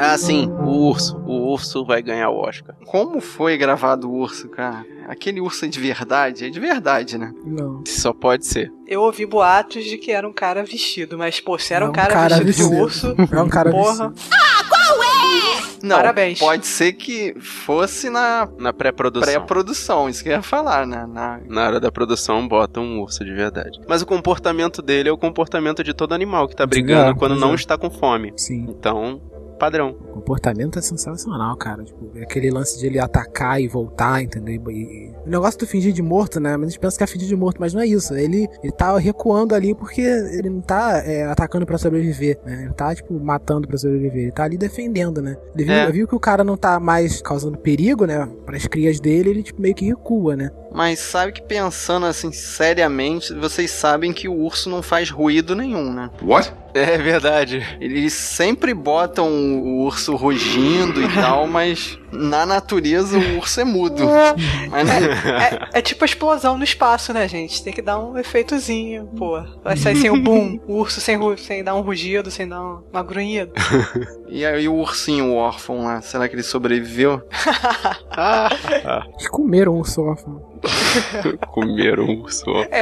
Ah, sim, o urso. O urso vai ganhar o Oscar. Como foi gravado o urso, cara? Aquele urso é de verdade? É de verdade, né? Não. Só pode ser. Eu ouvi boatos de que era um cara vestido, mas, pô, se era É um um cara, cara vestido, de vestido. urso, É um cara porra. vestido. Não, Parabéns. pode ser que fosse na Na pré-produção. pré-produção, isso que eu ia falar, né? Na... Na hora da produção, bota um urso de verdade. Mas o comportamento dele é o comportamento de todo animal que tá brigando É, quando não é. está com fome. Sim. Então, padrão. O comportamento é sensacional, cara. Tipo, é aquele lance de ele atacar e voltar, entendeu? E, e- O negócio do fingir de morto, né? Mas a gente pensa que é fingir de morto, mas não é isso. Ele, ele tá recuando ali porque ele não tá é, atacando pra sobreviver, né? Ele tá, tipo, matando pra sobreviver. Ele tá ali defendendo, né? Ele viu, É. viu que o cara não tá mais causando perigo, né? Pras crias dele, ele, tipo, meio que recua, né? Mas sabe que pensando assim seriamente, vocês sabem que o urso não faz ruído nenhum, né? What? É verdade. Eles sempre botam o urso rugindo e tal, mas na natureza o urso é mudo. Mas não- É, é tipo a explosão no espaço, né, gente? Tem que dar um efeitozinho, pô. Vai sair sem o boom, o urso sem, sem dar um rugido, sem dar um- uma grunhida. E aí o ursinho órfão lá, será que ele sobreviveu? Eles comeram um sofá. Comeram um urso. ó, que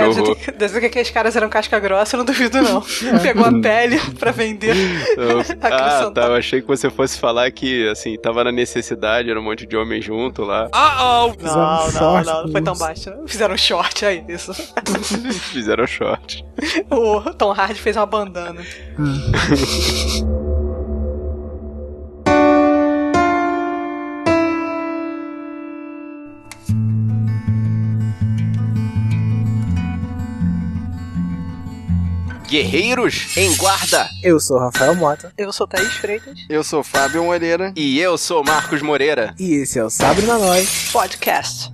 É, dizer que aqueles caras eram casca grossa, eu não duvido não. Pegou a pele pra vender. Eu- ah, tá. Eu achei que você fosse falar que, assim, tava na necessidade, era um monte de homem junto lá. Fizeram Não, um não, short não, não foi tão baixo. Fizeram um short aí, isso. Fizeram short. O Tom Hardy fez uma bandana. Guerreiros em guarda! Eu sou Rafael Mota. Eu sou Thaís Freitas. Eu sou Fábio Moreira. E eu sou Marcos Moreira. E esse é o Sabre na Nós. Podcast.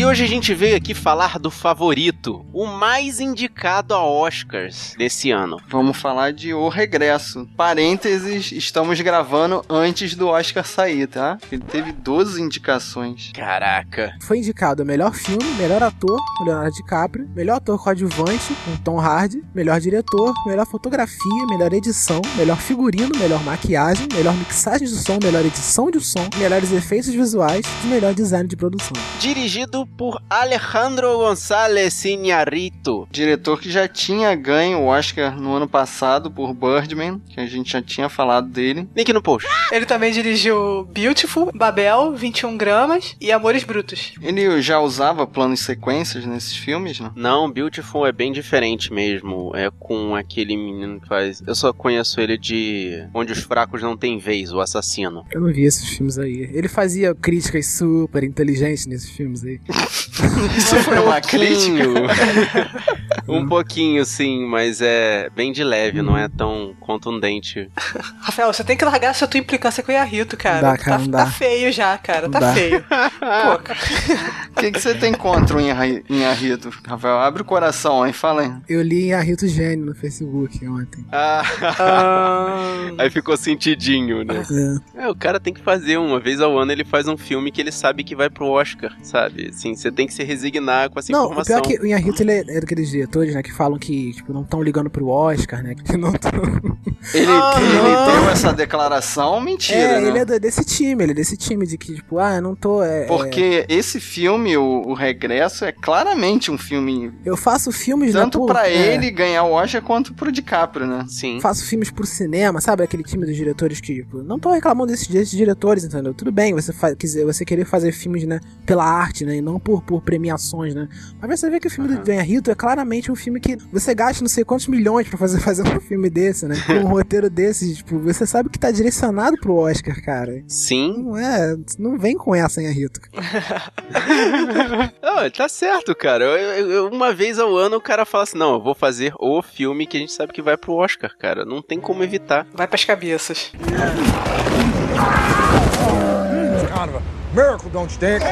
E hoje a gente veio aqui falar do favorito, o mais indicado a Oscars desse ano. Vamos falar de O Regresso. Parênteses, estamos gravando antes do Oscar sair, tá? Ele teve 12 indicações. Caraca. Foi indicado melhor filme, melhor ator, Leonardo DiCaprio, melhor ator coadjuvante, com Tom Hardy, melhor diretor, melhor fotografia, melhor edição, melhor figurino, melhor maquiagem, melhor mixagem de som, melhor edição de som, melhores efeitos visuais e melhor design de produção. Dirigido por Alejandro González Iñárritu. Diretor que já tinha ganho o Oscar no ano passado por Birdman, que a gente já tinha falado dele. Link no post. Ele também dirigiu Beautiful, Babel, 21 gramas e Amores Brutos. Ele já usava planos e sequências nesses filmes, né? Não, Beautiful é bem diferente mesmo. É com aquele menino que faz. Eu só conheço ele de Onde os Fracos Não Têm Vez, o assassino. Eu não vi esses filmes aí. Ele fazia críticas super inteligentes nesses filmes aí. Isso foi uma crítica. um pouquinho, sim, mas é bem de leve, não é tão contundente. Rafael, você tem que largar essa tua implicância com o Iarrito, cara. Dá, cara, tá, tá feio já, cara. Tá dá. feio. O que, que você tem contra o Inharrito, Rafael? Abre o coração aí, fala aí. Eu li em Arrito Gênio no Facebook ontem. Ah, Ah, aí ficou sentidinho, né? É. É, o cara tem que fazer uma vez ao ano, ele faz um filme que ele sabe que vai pro Oscar, sabe? Assim, você tem que se resignar com essa Não, o informação. pior é que o Inharito ele é, é daqueles diretores, né, que falam que, tipo, não estão ligando pro Oscar, né, que não tão... Ele, Ah, ele deu essa declaração, mentira, É, né? ele é desse time, ele é desse time de que, tipo, ah, eu não tô... É, é, Porque esse filme, o, o Regresso, é claramente um filme eu faço filmes, né, tanto por- pra é, ele ganhar o Oscar quanto pro DiCaprio, né? Sim. Faço filmes pro cinema, sabe? Aquele time dos diretores que, tipo, não tô reclamando desses, desses diretores, entendeu? Tudo bem, você, fa quiser, você querer fazer filmes, né, pela arte, né, e não por, por premiações, né? Mas você vê que o filme do Ganha Rito é claramente um filme que você gasta não sei quantos milhões pra fazer, fazer um filme desse, né? Com um roteiro desse, tipo, você sabe que tá direcionado pro Oscar, cara. Sim. Não é, não vem com essa, hein, Rito. Não, ele tá certo, cara. Eu- eu- uma vez ao ano o cara fala assim: não, eu vou fazer o filme que a gente sabe que vai pro Oscar, cara. Não tem como evitar. vai pras cabeças. kind of a miracle, don't you think?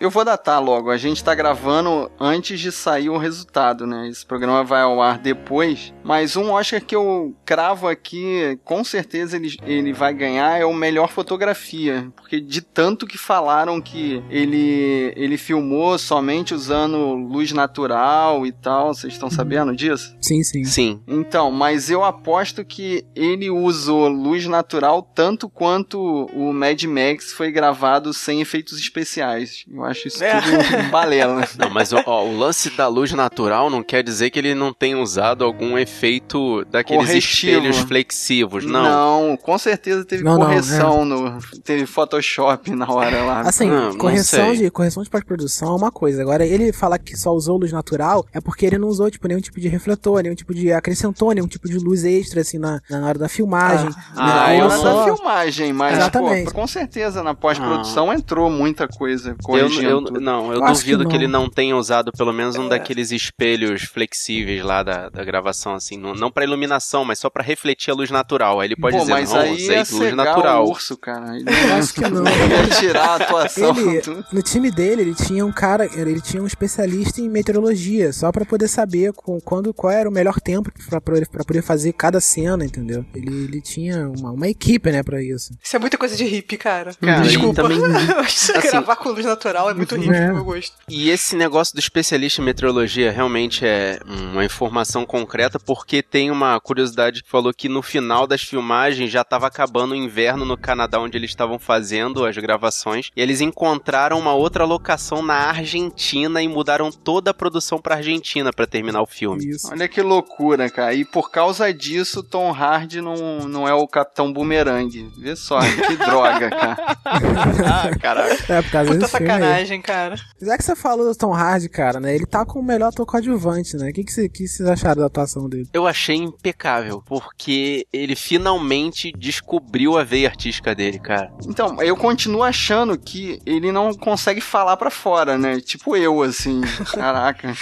Eu vou datar logo. A gente tá gravando antes de sair o resultado, né? Esse programa vai ao ar depois. Mas um Oscar que eu cravo aqui, com certeza ele, ele vai ganhar, é o melhor fotografia. Porque de tanto que falaram que ele, ele filmou somente usando luz natural e tal, vocês estão sabendo disso? Sim, sim. Sim. Então, mas eu aposto que ele usou luz natural tanto quanto o Mad Max foi gravado sem efeitos especiais. Eu acho isso É. tudo balela. Não, mas ó, o lance da luz natural não quer dizer que ele não tenha usado algum efeito daqueles Corretivo. espelhos flexivos, não. com certeza teve Não, não, correção no. Teve Photoshop na hora lá. Assim, Ah, não correção, de, correção de pós-produção é uma coisa. Agora, ele falar que só usou luz natural é porque ele não usou, tipo, nenhum tipo de refletor, nenhum tipo de. acrescentou nenhum tipo de luz extra, assim, na, na hora da filmagem. Ah, Ah, Ele eu só- da filmagem, mas Exatamente. pô, com certeza na pós-produção entrou muita coisa Eu, eu- não, eu, Eu que duvido que, não. ele não tenha usado pelo menos um daqueles espelhos flexíveis lá da, da gravação, assim, não, não para iluminação, mas só pra refletir a luz natural. Aí ele pode Pô, dizer, mas não, aí usei ia luz natural. o urso, cara. Ele Eu acho que não. ia tirar a atuação. Ele, no time dele, ele tinha um cara, ele tinha um especialista em meteorologia, só pra poder saber com, quando, qual era o melhor tempo pra poder fazer cada cena, entendeu? Ele, ele tinha uma, uma equipe, né, pra isso. Isso é muita coisa de hippie, cara. Cara, Desculpa. também- Eu acho que assim- gravar com luz natural é muito É. pro meu gosto. E esse negócio do especialista em meteorologia realmente é uma informação concreta, porque tem uma curiosidade que falou que no final das filmagens já estava acabando o inverno no Canadá, onde eles estavam fazendo as gravações, e eles encontraram uma outra locação na Argentina e mudaram toda a produção pra Argentina pra terminar o filme. Isso. Olha que loucura, cara. E por causa disso, Tom Hardy não, não é o Capitão Boomerang. Vê só, que droga, cara. ah, caraca. É, por causa Puta desse filme aí. Sacanagem, cara. Já que você falou do Tom Hardy, cara, né? Ele tá com o melhor ator coadjuvante, né? O que, que, você- que vocês acharam da atuação dele? Eu achei impecável, porque ele finalmente descobriu a veia artística dele, cara. Então, eu continuo achando que ele não consegue falar pra fora, né? Tipo eu, assim. Caraca.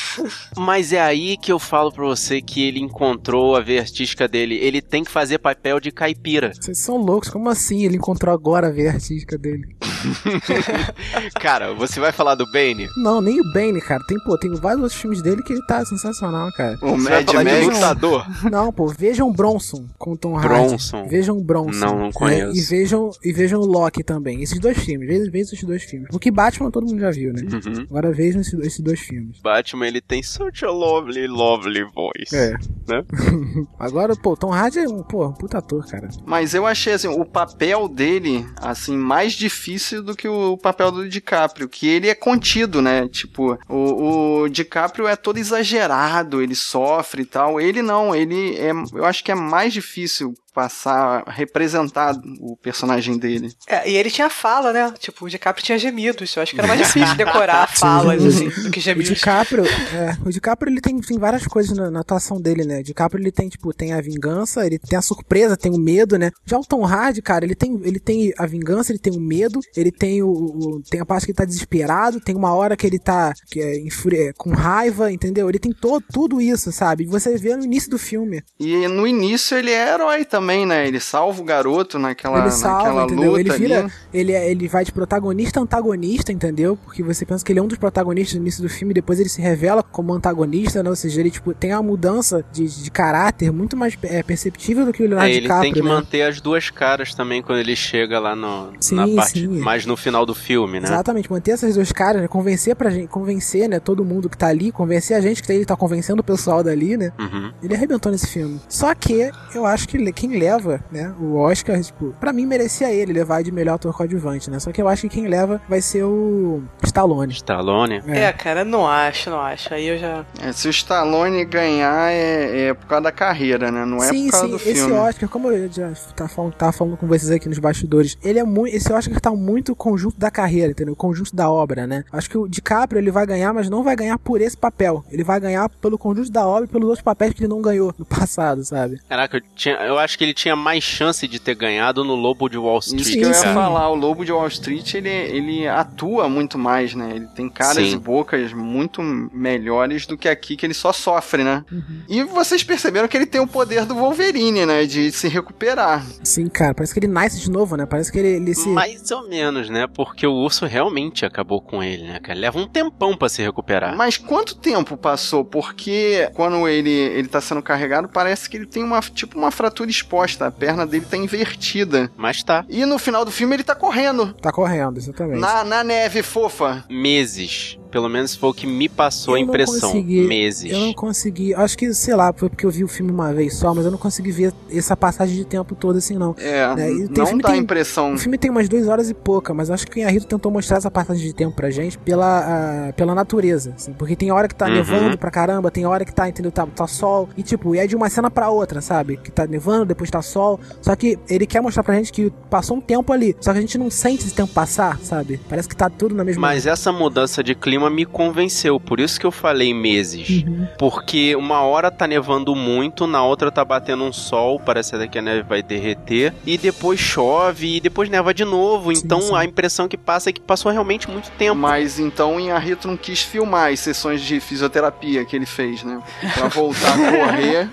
Mas é aí que eu falo pra você que ele encontrou a veia artística dele. Ele tem que fazer papel de caipira. Vocês são loucos, como assim? Ele encontrou agora a veia artística dele. Cara, você vai falar do Bane? Não, nem o Bane, cara. Tem, pô, tem vários outros filmes dele que ele tá sensacional, cara. O Você Mad Max. lutador? Não, pô, vejam Bronson com o Tom Hardy. Bronson. Vejam Bronson. Não, não conheço. É, e vejam e vejam Loki também. Esses dois filmes. Vejam, vejam esses dois filmes. Porque Batman todo mundo já viu, né? Uhum. Agora vejam esses, esses dois filmes. Batman, ele tem such a lovely, lovely voice. É. Né? Agora, pô, Tom Hardy é um, pô, um puta ator, cara. Mas eu achei, assim, o papel dele, assim, mais difícil do que o papel do DiCaprio. Que ele é contido, né? Tipo, o, o DiCaprio é todo exagerado, ele sofre e tal. Ele não, ele é... Eu acho que é mais difícil passar, representar o personagem dele. É, e ele tinha fala, né? Tipo, o DiCaprio tinha gemidos. Eu acho que era mais difícil decorar falas, assim, do que O gemidos. DiCaprio, é, o DiCaprio ele tem, tem várias coisas na, na atuação dele, né? O DiCaprio ele tem, tipo, tem a vingança, ele tem a surpresa, tem o medo, né? Já o Tom Hardy, cara, ele tem, ele tem a vingança, ele tem o medo, ele tem o, o- tem a parte que ele tá desesperado, tem uma hora que ele tá que é, é, com raiva, entendeu? Ele tem todo, tudo isso, sabe? E você vê no início do filme. E no início ele é herói também, né? Ele salva o garoto naquela, ele salva, naquela entendeu? luta Ele vira, ali. ele, é- ele vai de protagonista a antagonista, entendeu? Porque você pensa que ele é um dos protagonistas no início do filme, depois ele se revela como antagonista, né? Ou seja, ele tipo, tem uma mudança de, de caráter muito mais é, perceptível do que o Leonardo É, ele DiCaprio, tem que né? manter as duas caras também quando ele chega lá no, Sim, na parte sim. mais no final do filme, né? Exatamente, manter essas duas caras, né? Convencer pra gente, convencer, né, todo mundo que tá ali, convencer a gente que ele tá convencendo o pessoal dali, né? Uhum. Ele arrebentou nesse filme. Só que eu acho que le- quem leva, né, o Oscar, tipo, pra mim merecia ele levar de melhor ator coadjuvante, né? Só que eu acho que quem leva vai ser o Stallone. Stallone. É, cara, não acho, não acho. Aí eu já. É, se o Stallone ganhar é, é por causa da carreira, né? Não é sim, por causa sim, do esse filme. Oscar, como eu já tava falando, tava falando com vocês aqui nos bastidores, ele é muito, esse Oscar tá muito conjunto da carreira, entendeu? Conjunto da obra, né? Acho que o DiCaprio ele vai ganhar, mas não vai ganhar por esse papel. Ele vai ganhar pelo conjunto da obra e pelos outros papéis que ele não ganhou no passado, sabe? Caraca, eu, tinha- eu acho que ele tinha mais chance de ter ganhado no Lobo de Wall Street. Isso que eu ia sim. falar, o Lobo de Wall Street, ele, ele atua muito mais, né? Ele tem caras Sim. e bocas muito melhores do que aqui, que ele só sofre, né? E vocês perceberam que ele tem o poder do Wolverine, né? De se recuperar. Sim, cara, parece que ele nasce de novo, né? Parece que ele, ele se. Mais ou menos, né? Porque o urso realmente acabou com ele, né, cara? Leva um tempão pra se recuperar. Mas quanto tempo passou? Porque quando ele, ele tá sendo carregado, parece que ele tem uma, tipo, uma fratura exposta. A perna dele tá invertida. Mas tá. E no final do filme ele tá correndo. Tá correndo, exatamente. Na, na neve fofa. Meses. Pelo menos foi o que me passou a Eu não impressão. consegui- Meses. Eu não consegui. Acho que, sei lá, foi porque eu vi o filme uma vez só, mas eu não consegui ver essa passagem de tempo toda assim, não. É, É, e tem não filme dá a tem- impressão. O filme tem umas duas horas e pouca, mas acho que o Inharito tentou mostrar essa passagem de tempo pra gente pela, pela natureza, assim, porque tem hora que tá Uhum. nevando pra caramba, tem hora que tá, entendeu, tá, tá sol, e tipo, e é de uma cena pra outra, sabe? Que tá nevando, depois tá sol, só que ele quer mostrar pra gente que passou um tempo ali, só que a gente não sente esse tempo passar, sabe? Parece que tá tudo na mesma... Mas essa mudança de clima me convenceu, por isso que eu falei meses. Uhum. Porque uma hora tá nevando muito, na outra tá batendo um sol, parece até que a neve vai derreter, e depois chove, e depois neva de novo. Sim, então sim. a impressão que passa é que passou realmente muito tempo. Mas então o Inharito não quis filmar as sessões de fisioterapia que ele fez, né? Pra voltar a correr.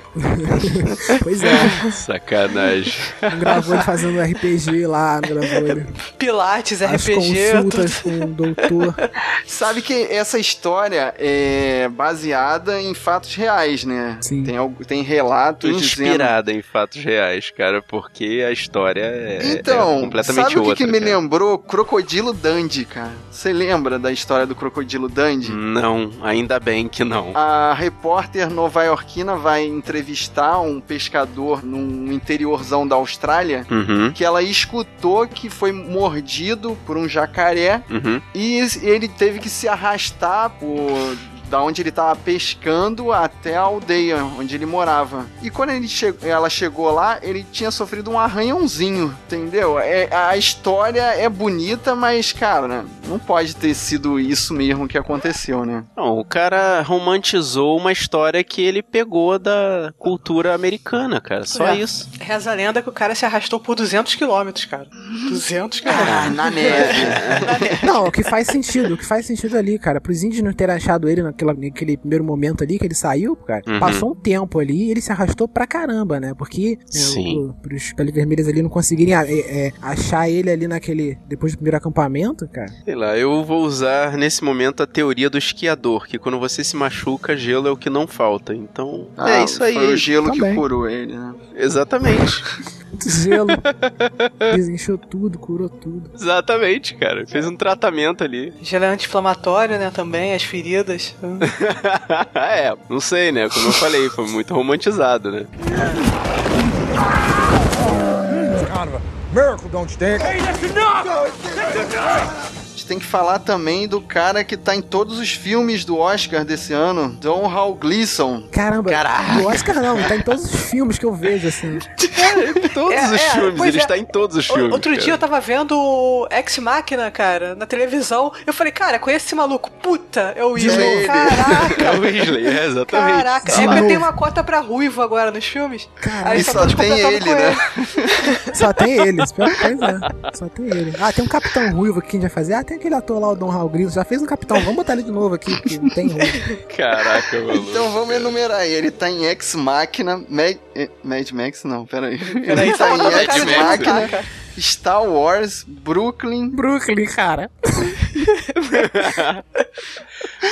Pois é, Sacanagem. não gravou ele fazendo RPG lá, não gravou ele... Pilates, As RPG, consultas com o doutor. Sabe que essa história é baseada em fatos reais, né? Sim. Tem, algo- tem relatos dizendo. Inspirada em fatos reais, cara, porque a história é, Então, é completamente sabe o que, outra. que me cara. lembrou? Crocodilo Dundee, cara. Você lembra da história do Crocodilo Dundee? Não, ainda bem que não. A repórter nova-iorquina vai entrevistar um pescador num interiorzão da Austrália Uhum, que ela escutou que foi mordido por um jacaré uhum. e ele teve que se arrastar por da onde ele estava pescando até a aldeia onde ele morava. E quando ele che- ela chegou lá, ele tinha sofrido um arranhãozinho, entendeu? É, a história é bonita, mas, cara, não pode ter sido isso mesmo que aconteceu, né? Não, o cara romantizou uma história que ele pegou da cultura americana, cara. Só É. isso. Reza a lenda que o cara se arrastou por 200 quilômetros, cara. 200 quilômetros. Ah, na neve. Não, o que faz sentido, o que faz sentido ali, cara, pros índios não terem achado ele naquela, naquele primeiro momento ali que ele saiu, cara, Uhum. passou um tempo ali e ele se arrastou pra caramba, né? Porque né, Sim. o, pros peles vermelhas ali não conseguirem é, é, achar ele ali naquele. depois do primeiro acampamento, cara. Sei lá, eu vou usar nesse momento a teoria do esquiador, que quando você se machuca, gelo é o que não falta. Então, Ah, é isso aí. Foi o gelo que Também. curou ele, né? Exatamente. Gelo. Desencheu tudo, curou tudo. Exatamente, cara. Fez um tratamento ali. Gelo é anti-inflamatório, né? Também, as feridas. é, não sei, né? Como eu falei, foi muito romantizado, né? kind of a miracle, don't you think? A gente tem que falar também do cara que tá em todos os filmes do Oscar desse ano, Don Hal Gleason. Caramba, Caraca. o Oscar não, tá em todos os filmes que eu vejo, assim. Todos É, os é, filmes, ele é. está em todos os O- filmes. Outro cara. dia eu tava vendo o Ex Machina, cara, na televisão. Eu falei, cara, conhece esse maluco? Puta, é o Weasley. Caraca. É o Weasley, é, exatamente. Caraca, De é porque tem uma cota pra ruivo agora nos filmes. Caralho. Aí E só todos tem ele, né? Só tem ele, pois é. Só tem ele. Ah, tem um Capitão Ruivo aqui que a gente vai fazer. Ah, tem aquele ator lá, o Don Hal Grillo. Já fez um Capitão, vamos botar ele de novo aqui, porque não tem ruivo. Caraca, maluco. Então vamos enumerar aí. Ele tá em Ex Machina, Mad, eh, Mad Max? Não, peraí. Peraí, Ele tá tá em Ex Machina. Star Wars, Brooklyn. Brooklyn, cara.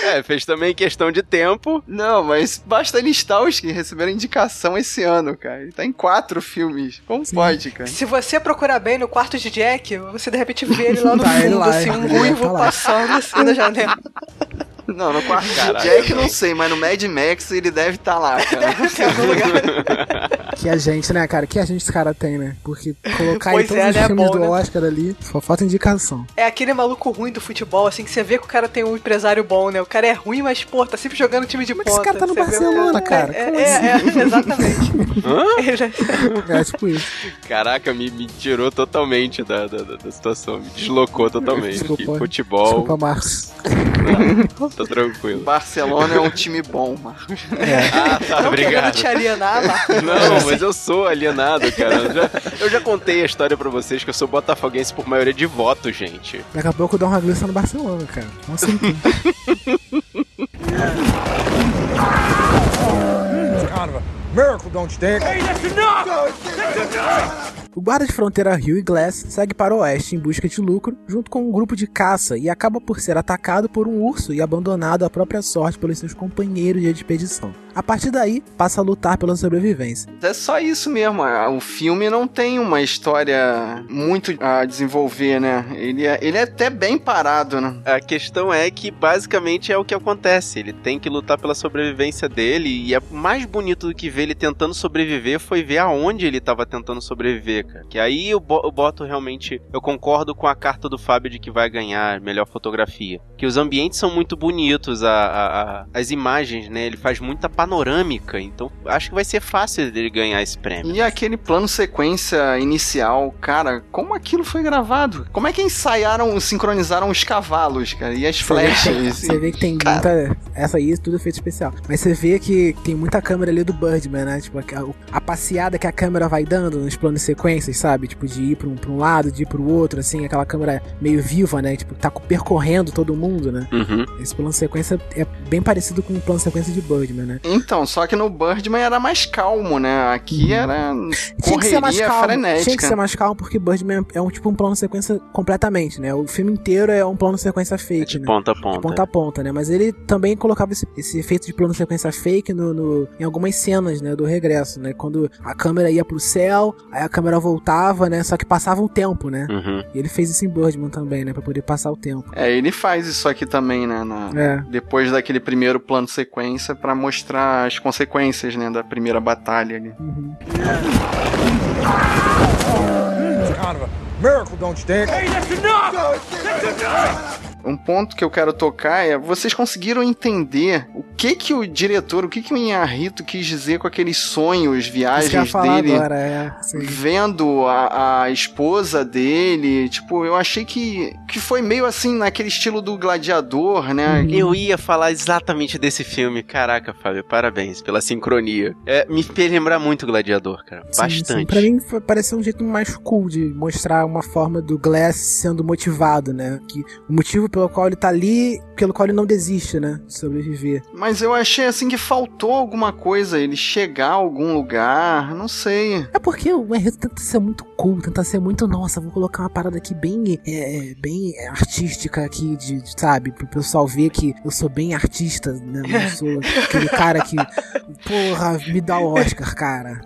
É, fez também questão de tempo. Não, mas basta listar os que receberam indicação esse ano, cara. Ele tá em quatro filmes. Como pode, cara? Se você procurar bem no quarto de Jack, você de repente vê ele lá no Tá, fundo, lá, assim, um tá ruivo lá. passando assim na janela. Não, no quarto Caraca, Jack mano. não sei, mas no Mad Max ele deve estar lá, cara. Lugar. Que a gente, né, cara? Que a gente esse cara tem, né? Porque colocar Pois em todos é, os né? filmes Bom, do né? Oscar ali, só falta indicação. É aquele maluco ruim do futebol, assim, que você vê que o cara tem um empresário bom, né? O cara é ruim, mas, pô, tá sempre jogando time de Mas ponta. esse cara tá no Você vê Barcelona, cara. É, é, assim? é, exatamente. Ele- É tipo isso. Caraca, me, me tirou totalmente da, da, da- situação. Me deslocou totalmente. Desculpa. Futebol, Desculpa, Marcos. tá tranquilo. Barcelona é um time bom, Marcos. Ah, tá, Não obrigado. te alienar, Marcos. Não, mas eu sou alienado, cara. Eu já, eu já contei a história pra vocês que eu sou botafoguense por maioria de voto, gente. Daqui a pouco dá uma glissa no Barcelona, cara. Nossa, Kind of a miracle, don't you think? O guarda de fronteira Hugh Glass segue para o oeste em busca de lucro, junto com um grupo de caça, e acaba por ser atacado por um urso e abandonado à própria sorte pelos seus companheiros de expedição. A partir daí, passa a lutar pela sobrevivência. É só isso mesmo. O filme não tem uma história muito a desenvolver, né? Ele é, ele é até bem parado, né? A questão é que basicamente é o que acontece. Ele tem que lutar pela sobrevivência dele e é mais bonito do que ver ele tentando sobreviver foi ver aonde ele estava tentando sobreviver, cara. Que aí eu, bo eu boto realmente, eu concordo com a carta do Fábio de que vai ganhar melhor fotografia. Que os ambientes são muito bonitos, a, a, a, as imagens, né? Ele faz muita panorâmica, então acho que vai ser fácil dele ganhar esse prêmio. E aquele plano sequência inicial, cara, como aquilo foi gravado? Como é que ensaiaram, sincronizaram os cavalos, cara, e as flechas? Você vê que tem cara... muita. Essa aí, tudo feito especial. Mas você vê que tem muita câmera ali do Birdman, né? Tipo, a, a passeada que a câmera vai dando nos planos sequências, sabe? Tipo, de ir pra um, pra um lado, de ir pro outro, assim, aquela câmera meio viva, né? Tipo, tá percorrendo todo mundo, né? Uhum. Esse plano sequência é bem parecido com o plano sequência de Birdman, né? Então, só que no Birdman era mais calmo, né? Aqui uhum. era tinha que ser mais calmo, frenética. Tinha que ser mais calmo porque Birdman é um tipo um plano sequência completamente, né? O filme inteiro é um plano sequência fake, é de né? ponta a ponta. De ponta a ponta, né? Mas ele também colocava esse, esse efeito de plano sequência fake no, no, em algumas cenas, né? Do regresso, né? Quando a câmera ia pro céu, aí a câmera voltava, né? Só que passava um tempo, né? Uhum. E ele fez isso em Birdman também, né? Pra poder passar o tempo. É, ele faz isso aqui também, né? Na, é. Depois daquele primeiro plano sequência para mostrar as consequências, né? Da primeira batalha ali. Uhum. Kind of a miracle, don't you think? Hey, that's enough! That's enough! Um ponto que eu quero tocar é vocês conseguiram entender o que que o diretor, o que que o Inharrito quis dizer com aqueles sonhos, viagens dele, agora, é, vendo a, a, esposa dele, tipo, eu achei que, que foi meio assim naquele estilo do gladiador, né? Uhum. Eu ia falar exatamente desse filme, caraca, Fábio, parabéns pela sincronia. É, me fez lembrar muito Gladiador, cara, sim, bastante. Sim. Pra mim pareceu um jeito mais cool de mostrar uma forma do Glass sendo motivado, né? Que o motivo pelo qual ele tá ali, pelo qual ele não desiste, né? De sobreviver. Mas eu achei assim que faltou alguma coisa, ele chegar a algum lugar, não sei. É porque o Enredo tenta ser muito cool, tenta ser muito, nossa, vou colocar uma parada aqui bem, é, bem artística aqui, de, de, sabe? Pro pessoal ver que eu sou bem artista, né? Eu sou aquele cara que, porra, me dá o Oscar, cara.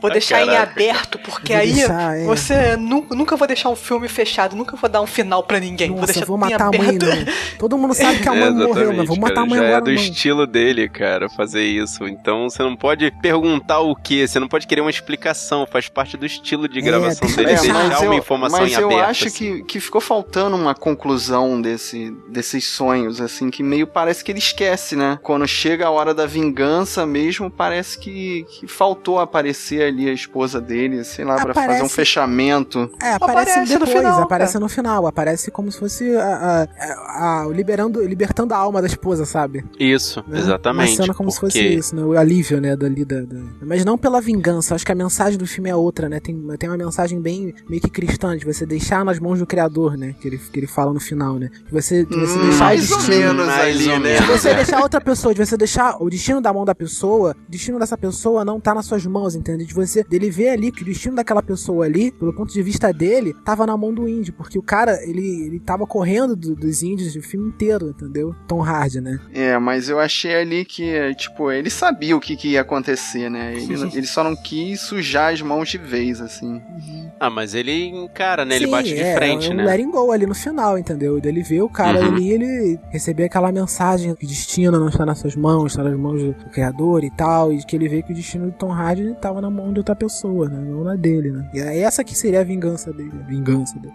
vou deixar Caraca. em aberto, porque vou aí deixar, é. você nunca, nunca vou deixar um filme fechado, nunca vou dar um final pra ninguém. Nossa, vou deixar vou matar a mãe, não. Todo mundo sabe que a mãe é, morreu, mas vou matar a mãe já agora. É do não. estilo dele, cara, fazer isso. Então você não pode perguntar o que, você não pode querer uma explicação, faz parte do estilo de gravação dele, é, deixar eu, uma informação mas em aberto. Mas eu acho assim. que, que ficou faltando uma conclusão desse, desses sonhos, assim, que meio parece que ele esquece, né? Quando chega a hora da vingança mesmo, parece que, que faltou aparecer ali a esposa dele, sei lá, pra Aparece- fazer um fechamento. É, aparece, Aparece no depois, final, aparece cara. no final, aparece como se fosse a, a- a- liberando, libertando a alma da esposa, sabe? Isso, né? exatamente. Uma cena como se fosse porque- isso, né? O alívio, né? Dali da, da- Mas não pela vingança. Acho que a mensagem do filme é outra, né? Tem, tem uma mensagem bem meio que cristã, de você deixar nas mãos do Criador, né? Que ele, que ele fala no final, né? De você, de você Hum, deixar o mais ou destino. menos Mais ali, ou né? menos. De você deixar outra pessoa, de você deixar o destino da mão da pessoa, o destino dessa pessoa não tá nas suas mãos, entende? De você, dele ver ali que o destino daquela pessoa ali, pelo ponto de vista dele, tava na mão do índio, porque o cara, ele, ele tava correndo do- dos índios o filme inteiro, entendeu? Tom Hardy, né? É, mas eu achei ali que, tipo, ele sabia o que, que ia acontecer, né? Ele, ele só não quis sujar as mãos de vez, assim. Ah, mas ele encara, né? ele Sim, bate de é, frente, é um né? letting go ali no final, entendeu? Ele vê o cara Uhum. ali, ele receber aquela mensagem que o destino não está nas suas mãos, está nas mãos do, do Criador e tal, e que ele vê que o destino de Tom Hardy estava na mão de outra pessoa, né? Não na dele, né? E é essa que seria a vingança dele. A vingança dele.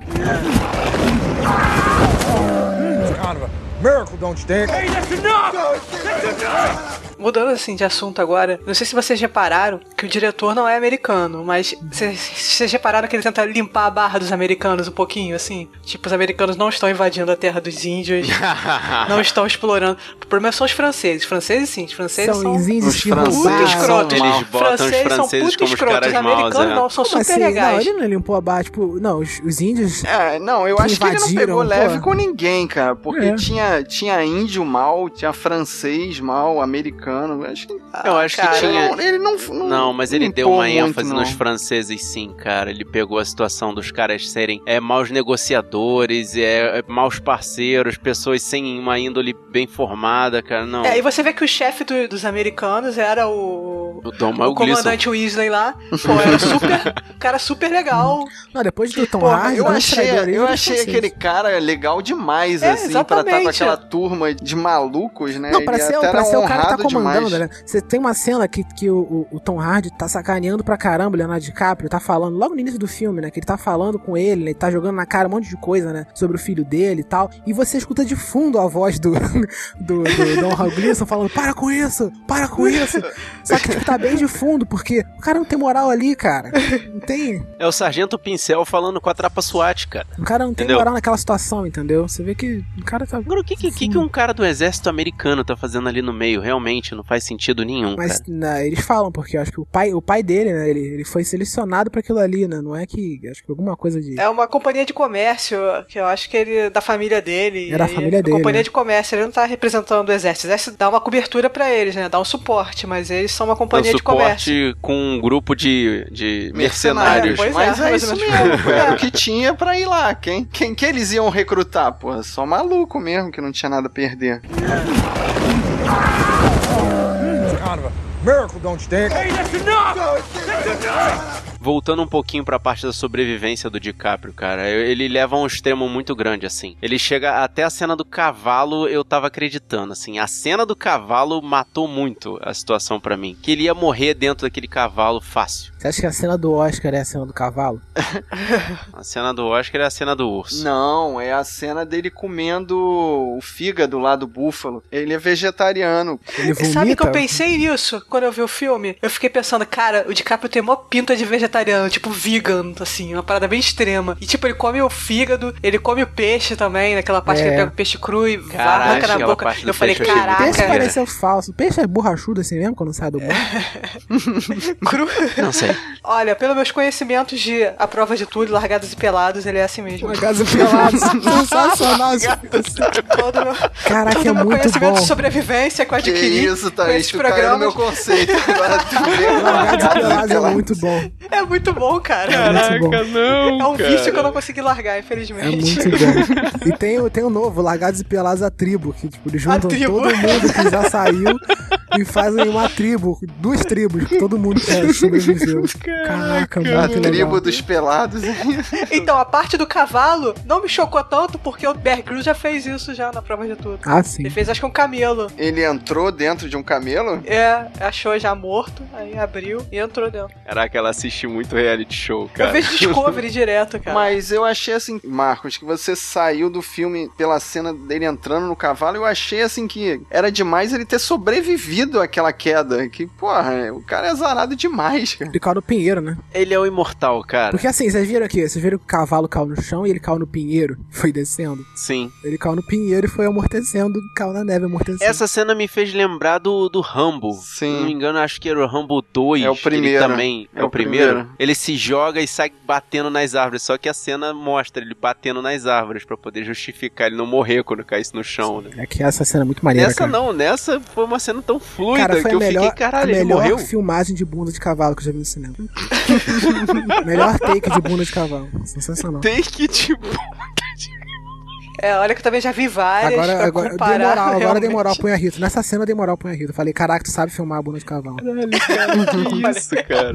Mudando assim de assunto agora, não sei se vocês repararam que o diretor não é americano, mas vocês- vocês repararam que ele tenta limpar a barra dos americanos um pouquinho, assim? Tipo, os americanos não estão invadindo a terra dos índios, não estão explorando. Problema são os franceses. Os franceses, sim, os franceses São são. os índios Os que franceses são escrotos. mal. Eles botam os franceses são franceses putos como os escrotos. caras Os maus, americanos é. não, são super assim? Não, legais. ele não limpou a barra, tipo, não, os, os índios. É, não, eu Que acho que ele não invadiram, pegou leve pô. com ninguém, cara. Porque É. tinha, tinha índio mal, tinha francês mal, americano. Eu acho que, Eu acho que cara, ele, tinha. não, ele não, não. Não, mas ele deu uma muito, ênfase não. nos franceses, sim, cara. Ele pegou a situação dos caras serem é, maus negociadores, é, é, maus parceiros, pessoas sem uma índole bem formada, cara. Não. É, e você vê que o chefe do- dos americanos era o. O Dom O Gleason. comandante Weasley lá, pô, era super. um cara super legal. Não, depois do Tom Hardy, eu achei, eu achei franceses. aquele cara legal demais, É, assim, pra estar com exatamente. aquela turma de malucos, né? Não, pra Ele ser, até pra ser o cara que tá comandando, demais. né? Você tem uma cena que, que o, o- o Tom Hardy tá sacaneando pra caramba o Leonardo DiCaprio, tá falando, logo no início do filme, né? Que ele tá falando com ele, né? Ele tá jogando na cara um monte de coisa, né? Sobre o filho dele e tal. E você escuta de fundo a voz do, do, do Don Hal Gleason falando, para com isso, para com isso. Só que tipo, tá bem de fundo, porque o cara não tem moral ali, cara. Não tem. É o Sargento Pincel falando com a trapa SWAT, cara. O cara não tem Entendeu? moral naquela situação, entendeu? Você vê que o cara tá. Agora, o que, que, que, que um cara do exército americano tá fazendo ali no meio? Realmente não faz sentido nenhum, Mas cara. né, eles falam, porque eu acho que o pai, o pai dele, né, ele, ele foi selecionado pra aquilo ali, né? Não é que. Acho que alguma coisa de. É uma companhia de comércio, que eu acho que ele. da família dele. É da e família a dele, Companhia né? de comércio, ele não tá representando o exército. O exército dá uma cobertura pra eles, né? Dá um suporte, mas eles são uma companhia de comércio. suporte com um grupo de, de mercenários. Pois é, Mas é, mais isso mesmo, era o que tinha pra ir lá. Quem, quem que eles iam recrutar? Porra, só maluco mesmo, que não tinha nada a perder. It's kind of a miracle, don't you think? Hey, that's enough! Voltando um pouquinho pra parte da sobrevivência do DiCaprio, cara, ele leva a um extremo muito grande, assim. Ele chega até a cena do cavalo, eu tava acreditando, assim. A cena do cavalo matou muito a situação pra mim. Que ele ia morrer dentro daquele cavalo fácil. Você acha que a cena do Oscar é a cena do cavalo? A cena do Oscar é a cena do urso. Não, é a cena dele comendo o fígado lá do búfalo. Ele é vegetariano. Ele vomita? Sabe que eu pensei nisso quando eu vi o filme? Eu fiquei pensando, cara, o DiCaprio tem mó pinta de vegetariano, tipo vegan, assim, uma parada bem extrema. E tipo, ele come o fígado, ele come o peixe também, naquela parte É. que ele pega o peixe cru e Caraca, arranca na boca. Eu falei, achei muito Peixe caraca, pareceu falso. Peixe é borrachudo assim mesmo quando sai do banho? cru. Não sei. Olha, pelos meus conhecimentos de A Prova de Tudo, Largados e Pelados, ele é assim mesmo. Uma casa pelada. Sensacional esse Todo meu, Caraca, todo é meu muito conhecimento bom. de sobrevivência que eu Que adquiri isso, com Thaís, caiu no programas meu conceito. Largados e pelados é Pelados. muito bom. é muito bom, cara. É muito bom. não, É um vício que eu não consegui largar, infelizmente. É muito bom. E tem, o- tem o novo, Largados e Pelados a Tribo, que tipo, eles juntam todo mundo que já saiu e fazem uma tribo, duas tribos, que todo mundo que sobreviveu. Caraca, a muito legal. tribo dos pelados. Então, a parte do cavalo não me chocou tanto porque o Bear Grylls já fez isso já na prova de tudo. Ah, sim. Ele fez acho que um camelo. Ele entrou dentro de um camelo? É, achou já morto, aí abriu e entrou dentro. Caraca, ela assiste muito reality show, Eu cara. vejo Discovery direto, cara. Mas eu achei assim, Marcos, que você saiu do filme pela cena dele entrando no cavalo. Eu achei assim que era demais ele ter sobrevivido àquela queda. Que, porra, o cara é azarado demais, cara. Ele caiu no pinheiro, né? Ele é o imortal, cara. Porque assim, vocês viram aqui, vocês viram que o cavalo caiu no chão e ele caiu no pinheiro, foi descendo. Sim. Ele caiu no pinheiro e foi amortecendo, caiu na neve amortecendo. Essa cena me fez lembrar do, do Rambo. Sim. Se não me engano, acho que era o Rambo 2. É o primeiro. também. É, É o o primeiro? Ele se joga e sai batendo nas árvores. Só que a cena mostra ele batendo nas árvores pra poder justificar ele não morrer quando caísse no chão, né? É que essa cena é muito maneira, Nessa cara. não, nessa foi uma cena tão fluida Cara, que a eu melhor, fiquei, caralho, a ele melhor morreu. filmagem de bunda de cavalo que eu já vi no cinema. melhor take de bunda de cavalo. Sensacional. Tem que, tipo. É, olha que eu também já vi várias Agora, pra agora, comparar. dei moral, agora dei realmente. moral pro Rito. Nessa cena eu dei moral pro Rito. Falei, caraca, tu sabe filmar a bunda de cavalo. que isso, cara?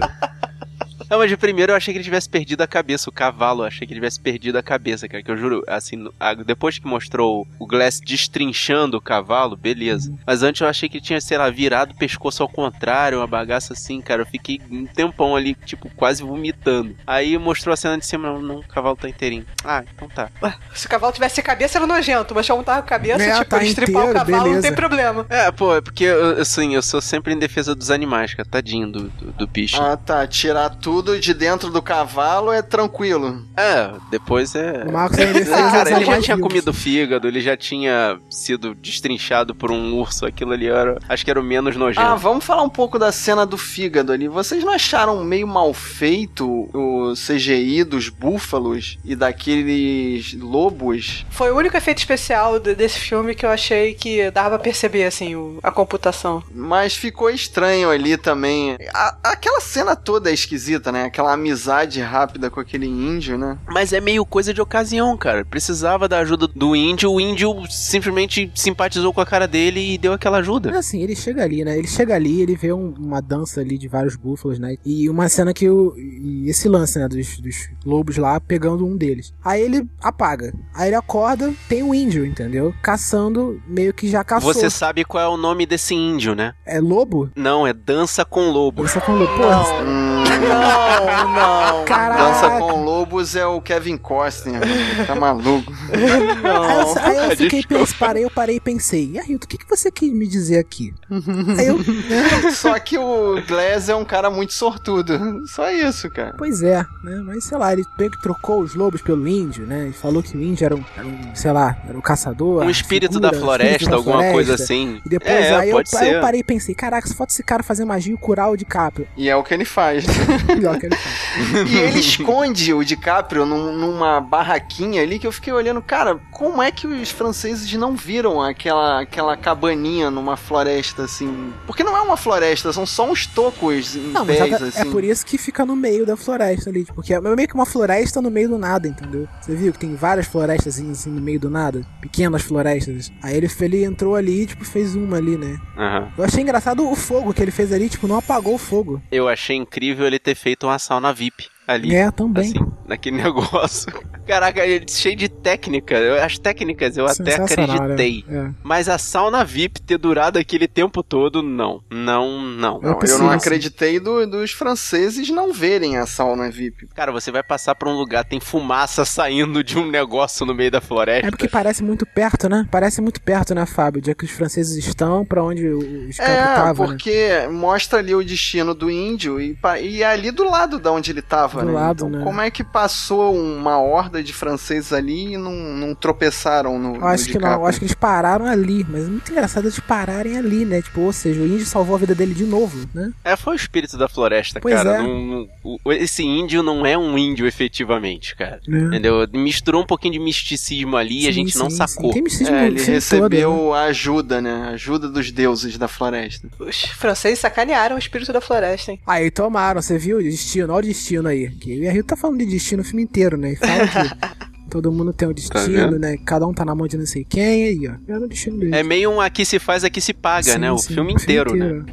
Não, mas de primeiro eu achei que ele tivesse perdido a cabeça, o cavalo, eu achei que ele tivesse perdido a cabeça, cara, que eu juro, assim, a- depois que mostrou o Glass destrinchando o cavalo, beleza. Mas antes eu achei que ele tinha, sei lá, virado o pescoço ao contrário, uma bagaça assim, cara, eu fiquei um tempão ali, tipo, quase vomitando. Aí mostrou a cena de cima, não, não, o cavalo tá inteirinho. Ah, então tá. Se o cavalo tivesse cabeça, era nojento, mas como tava com cabeça, É, tipo, tá estripar o inteiro, cavalo não beleza. tem problema. É, pô, é porque, eu- assim, eu sou sempre em defesa dos animais, cara, tadinho do, do, do bicho. Ah, tá. Tirar tudo de dentro do cavalo é tranquilo. É, depois é. O Marcos é defesa Cara, ele já tinha comido fígado, ele já tinha sido destrinchado por um urso, aquilo ali era. Acho que era o menos nojento. Ah, vamos falar um pouco da cena do fígado ali. Vocês não acharam meio mal feito o CGI dos búfalos e daqueles lobos? Foi o único efeito especial de- desse filme que eu achei que dava pra perceber, assim, a computação. Mas ficou estranho ali também. A- aquela cena toda é esquisita, né? Aquela amizade rápida com aquele índio, né? Mas é meio coisa de ocasião, cara. Precisava da ajuda do índio, o índio simplesmente simpatizou com a cara dele e deu aquela ajuda. Mas assim, ele chega ali, né? Ele chega ali, ele vê um- uma dança ali de vários búfalos, né? E uma cena que o. E esse lance, né? Dos, dos lobos lá pegando um deles. Aí ele apaga. Aí ele acorda, tem um índio, entendeu? Caçando, meio que já caçou. Você sabe qual é o nome desse índio, né? É lobo? Não, é Dança com Lobo. Ele só falou, porra, Hum, Não, não. caraca. dança com lobos é o Kevin Costner. Tá maluco. Aí eu, aí eu fiquei pensando, parei, eu parei e pensei, e Ailton, o que, que você quis me dizer aqui? aí eu, né, Só que o Glass é um cara muito sortudo. Só isso, cara. pois é, né? Mas sei lá, ele meio que trocou os lobos pelo índio, né? E falou que o índio era um, era um, sei lá, era um caçador. Um espírito figura, da um floresta, espírito da alguma floresta. coisa assim. E depois é, aí, eu, aí eu parei e pensei, caraca, se falta esse cara fazer magia e curar o DiCaprio. E é o que ele faz. Pior que ele faz. E ele esconde o DiCaprio num- numa barraquinha ali que eu fiquei olhando, cara, como é que os franceses não viram aquela, aquela cabaninha numa floresta assim? Porque não é uma floresta, são só uns tocos em Não, mas pés, é, assim. é por isso que fica no meio da floresta ali, porque é meio que uma floresta no meio do nada, entendeu? Você viu que tem várias florestas assim, no meio do nada? Pequenas florestas. Aí ele, ele entrou ali e tipo, fez uma ali, né? Aham. Eu achei engraçado o fogo que ele fez ali, tipo, não apagou o fogo. Eu achei incrível ele ter feito uma sauna VIP ali. É, também. Assim, naquele negócio. Caraca, ele é cheio de técnica. Eu- As técnicas eu até Sensacional, acreditei. né? Mas a sauna VIP ter durado aquele tempo todo, não. Não, não. É. Não, eu não acreditei do- dos franceses não verem a sauna VIP. Cara, você vai passar pra um lugar, tem fumaça saindo de um negócio no meio da floresta. É porque parece muito perto, né? Parece muito perto, né, Fábio? De que os franceses estão, pra onde os campos É, estavam, né? porque mostra ali o destino do índio e, e é ali do lado da onde ele tava, Do né? lado, então, né? como é que passou uma horda de franceses ali e não, não tropeçaram no, Eu no acho que não, DiCaprio? acho que eles pararam ali, mas é muito engraçado eles pararem ali, né? Tipo, ou seja, o índio salvou a vida dele de novo, né? É, foi o espírito da floresta, Pois cara. é. Não- não- o- esse índio não é um índio efetivamente, cara. É. Entendeu? Misturou um pouquinho de misticismo ali e a Sim, gente não sim, sacou. sim. Tem misticismo É, no ele recebeu todo, né? a ajuda, né? A ajuda dos deuses da floresta. Os franceses sacanearam o espírito da floresta, hein? Aí tomaram, você viu o destino, olha o destino aí. Que e a Rio tá falando de destino o filme inteiro, né? E fala que todo mundo tem um destino, vendo? né? Cada um tá na mão de não sei quem, aí, ó. É o destino dele. É meio um aqui se faz, aqui se paga, Sim, né? O sim, filme inteiro, né?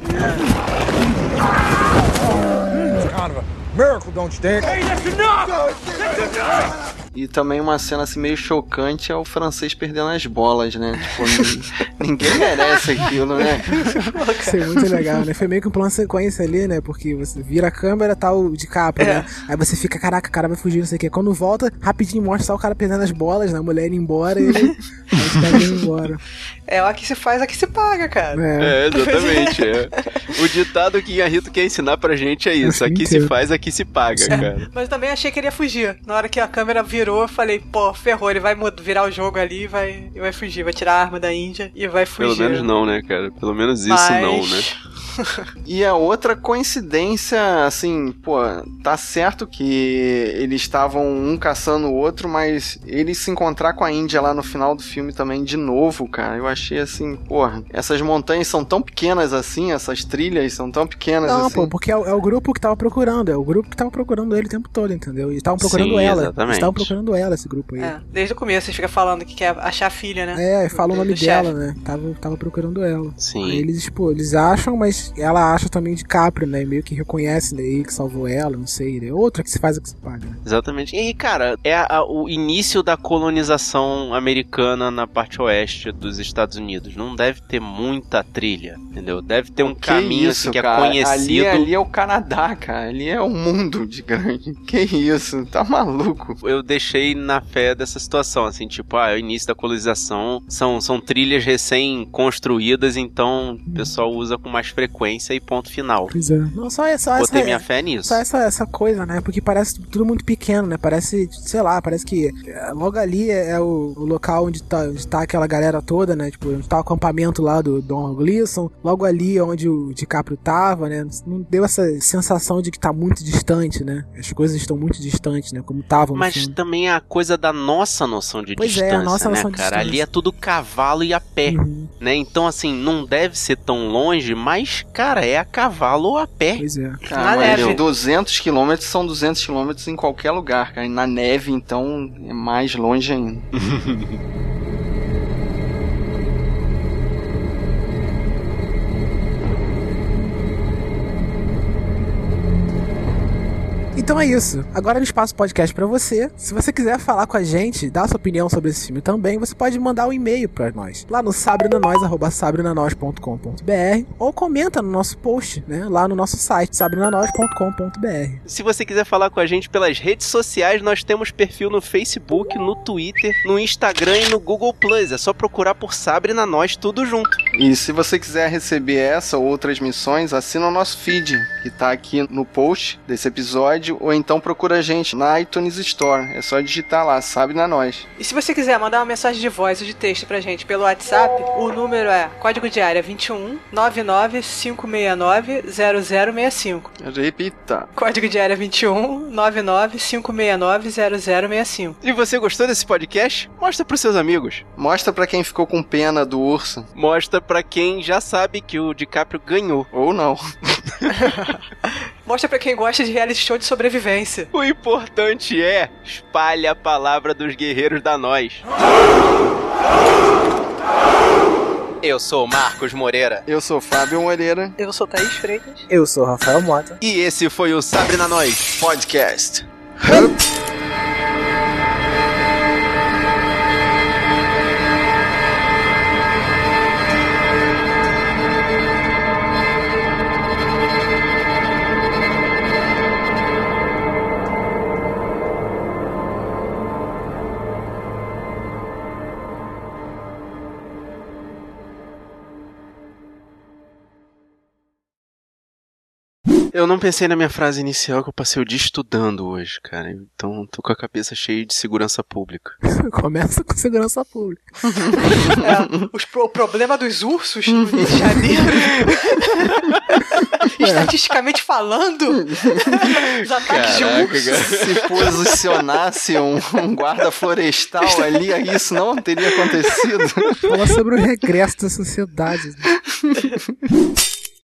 It's kind of a miracle, don't you think? Hey, that's enough! E também uma cena assim meio chocante é o francês perdendo as bolas, né? Tipo, nin- ninguém merece aquilo, né? Isso é muito legal, né? Foi meio que um plano sequência ali, né? Porque você vira a câmera, tá o de capa, É. né? Aí você fica, caraca, o cara vai fugir, não sei o quê. Quando volta, rapidinho mostra só o cara perdendo as bolas, né? A mulher indo embora e ele. caras indo embora. É o aqui se faz, aqui se paga, cara. É. É, exatamente. é. O ditado que a Rito quer ensinar pra gente é isso: aqui se faz, aqui se paga, cara. Mas eu também achei que ele ia fugir. Na hora que a câmera virou, eu falei, pô, ferrou, ele vai virar o jogo ali e vai, e vai fugir, vai tirar a arma da Índia e vai fugir. Pelo menos não, né, cara? Pelo menos isso Mas- não, né? E a outra coincidência, assim, pô, tá certo que eles estavam um caçando o outro, mas ele se encontrar com a Índia lá no final do filme também de novo, cara. Eu achei assim, porra, essas montanhas são tão pequenas assim, essas trilhas são tão pequenas Não, assim. pô, porque é o, é o grupo que tava procurando, é o grupo que tava procurando ele o tempo todo, entendeu? E estavam procurando Sim, ela. exatamente. Eles estavam procurando ela, esse grupo aí. É, desde o começo você fica falando que quer achar a filha, né? É, fala o nome do dela, chefe. né? Tava, tava procurando ela. Aí Sim. eles, pô, eles acham, mas ela acha também de Caprio, né? Meio que reconhece né? ele que salvou ela, não sei. É outra que se faz o que se paga, né? Exatamente. E, cara, é a- a- o início da colonização americana na parte oeste dos Estados Unidos. Não deve ter muita trilha, entendeu? Deve ter um Que caminho isso, assim, que cara? é conhecido. Ali, ali é o Canadá, cara. Ali é o mundo de grande. Que isso? Tá maluco? Eu deixei na fé dessa situação, assim, tipo, ah, é o início da colonização, são, são trilhas recém-construídas, então o pessoal usa com mais frequência e ponto final. Pois é. Não, só, é- só essa. Botei minha fé nisso. Só essa, essa coisa, né? Porque parece tudo muito pequeno, né? Parece, sei lá, parece que é, logo ali é, é o, o local onde tá, onde tá aquela galera toda, né? Tipo, onde tá o acampamento lá do Don Gleason. Logo ali é onde o DiCaprio tava, né? Não deu essa sensação de que tá muito distante, né? As coisas estão muito distantes, né? Como estavam Mas filme. também é a coisa da nossa noção de Pois é, a distância, nossa né, noção de cara? distância. Ali é tudo cavalo e a pé, Uhum, né? Então, assim, não deve ser tão longe, mas, cara, é a cavalo ou a pé. pois é. Cara, Na neve. 200 quilômetros são 200 quilômetros em qualquer lugar, cara. E na neve, então, é mais longe ainda. Então é isso. Agora no Espaço Podcast pra você. Se você quiser falar com a gente, dar sua opinião sobre esse filme também, você pode mandar um e-mail pra nós. Lá no sabrinanois.sabrinanois.com.br ou comenta no nosso post, né? Lá no nosso site, sabrinanois.com.br. Se você quiser falar com a gente pelas redes sociais, nós temos perfil no Facebook, no Twitter, no Instagram e no Google Plus. É só procurar por Sabrina Nós tudo junto. E se você quiser receber essa ou outras missões, assina o nosso feed, que tá aqui no post desse episódio, ou então procura a gente na iTunes Store. É só digitar lá, sabe na nós. E se você quiser mandar uma mensagem de voz ou de texto pra gente pelo WhatsApp, o número é código de área 21 99 569 0065. Repita. Código de área 21 99 569 0065. E você gostou desse podcast? Mostra pros seus amigos. Mostra pra quem ficou com pena do urso. Mostra pra quem já sabe que o DiCaprio ganhou. Ou não. Mostra pra quem gosta de reality show de sobrevivência. O importante é espalhe a palavra dos guerreiros da nós. Eu sou o Marcos Moreira Eu sou Fábio Moreira. Eu sou Thaís Freitas. Eu sou Rafael Mota. e esse foi o Sabrina Nós. Podcast. Eu não pensei na minha frase inicial que eu passei o dia estudando hoje, cara. Então tô com a cabeça cheia de segurança pública. Começa com segurança pública. É, os o problema dos ursos no Rio de Janeiro. Estatisticamente falando, os ataques de Caraca, urso. cara. Se posicionasse um, um guarda florestal ali, aí isso não teria acontecido. Fala sobre o regresso da sociedade. né?